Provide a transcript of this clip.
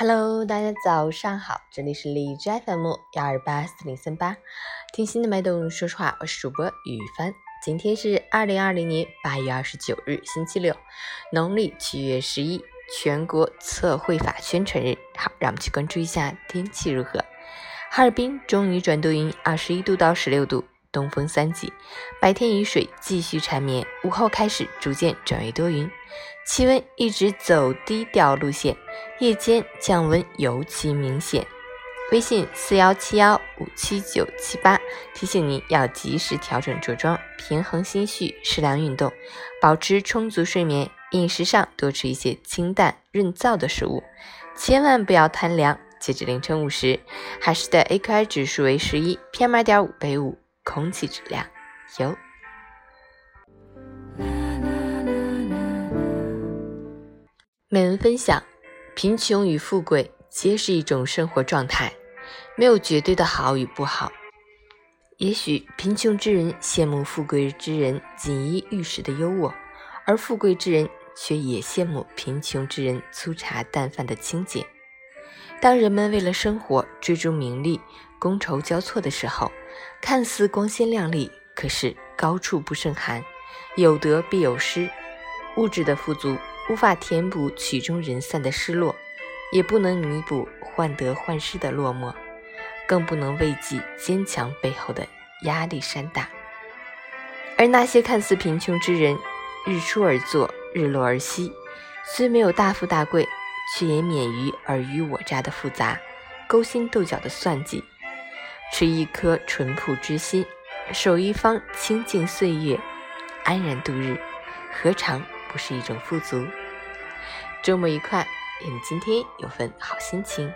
Hello，大家早上好，这里是荔枝 FM 幺二八四零三八，听心的脉动，说实话，我是主播雨帆。今天是二零二零年八月二十九日，星期六，农历七月十一，全国测绘法宣传日。好，让我们去关注一下天气如何。哈尔滨终于转多云，二十一度到十六度，东风三级，白天雨水继续缠绵，午后开始逐渐转为多云，气温一直走低调路线，夜间降温尤其明显。微信四幺七幺五七九七八提醒您要及时调整着装，平衡心绪，适量运动，保持充足睡眠。饮食上多吃一些清淡润燥的食物，千万不要贪凉。截至凌晨五时，海市的 AQI 指数为十一，PM 二点五为五，空气质量优。美文分享：贫穷与富贵皆是一种生活状态，没有绝对的好与不好。也许贫穷之人羡慕富贵之人锦衣玉食的优渥，而富贵之人却也羡慕贫穷之人粗茶淡饭的清简。当人们为了生活追逐名利、觥筹交错的时候，看似光鲜亮丽，可是高处不胜寒，有得必有失。物质的富足无法填补曲终人散的失落，也不能弥补患得患失的落寞，更不能慰藉坚强背后的压力山大。而那些看似贫穷之人，日出而作，日落而息，虽没有大富大贵。却也免于尔虞我诈的复杂、勾心斗角的算计，持一颗淳朴之心，守一方清净岁月，安然度日，何尝不是一种富足？周末愉快，愿你今天有份好心情。